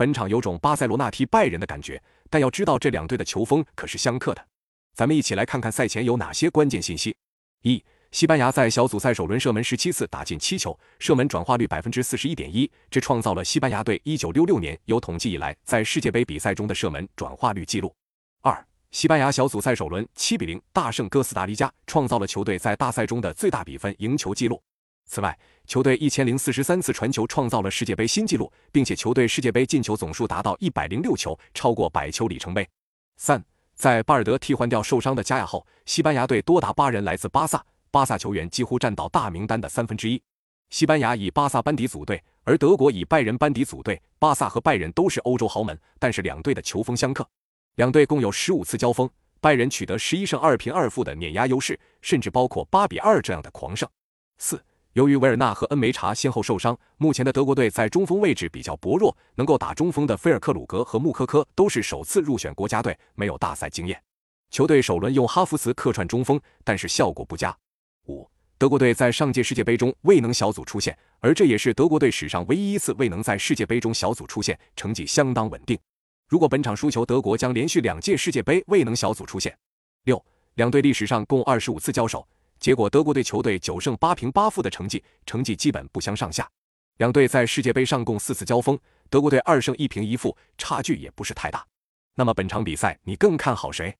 本场有种巴塞罗那踢拜仁的感觉，但要知道这两队的球风可是相克的。咱们一起来看看赛前有哪些关键信息：一、西班牙在小组赛首轮射门十七次，打进七球，射门转化率百分之四十一点一，这创造了西班牙队一九六六年有统计以来在世界杯比赛中的射门转化率记录。二、西班牙小组赛首轮七比零大胜哥斯达黎加，创造了球队在大赛中的最大比分赢球记录。此外，球队一千零四十三次传球创造了世界杯新纪录，并且球队世界杯进球总数达到一百零六球，超过百球里程碑。三。在巴尔德替换掉受伤的加亚后，西班牙队多达八人来自巴萨，巴萨球员几乎占到大名单的三分之一。西班牙以巴萨班底组队，而德国以拜仁班底组队。巴萨和拜仁都是欧洲豪门，但是两队的球风相克，两队共有十五次交锋，拜仁取得十一胜二平二负的碾压优势，甚至包括八比二这样的狂胜。四。由于维尔纳和恩梅查先后受伤，目前的德国队在中锋位置比较薄弱。能够打中锋的菲尔克鲁格和穆科科都是首次入选国家队，没有大赛经验。球队首轮用哈弗茨客串中锋，但是效果不佳。五，德国队在上届世界杯中未能小组出线，而这也是德国队史上唯一一次未能在世界杯中小组出线，成绩相当稳定。如果本场输球，德国将连续两届世界杯未能小组出线。六，两队历史上共二十五次交手。结果，德国队球队九胜八平八负的成绩，成绩基本不相上下。两队在世界杯上共四次交锋，德国队二胜一平一负，差距也不是太大。那么本场比赛你更看好谁？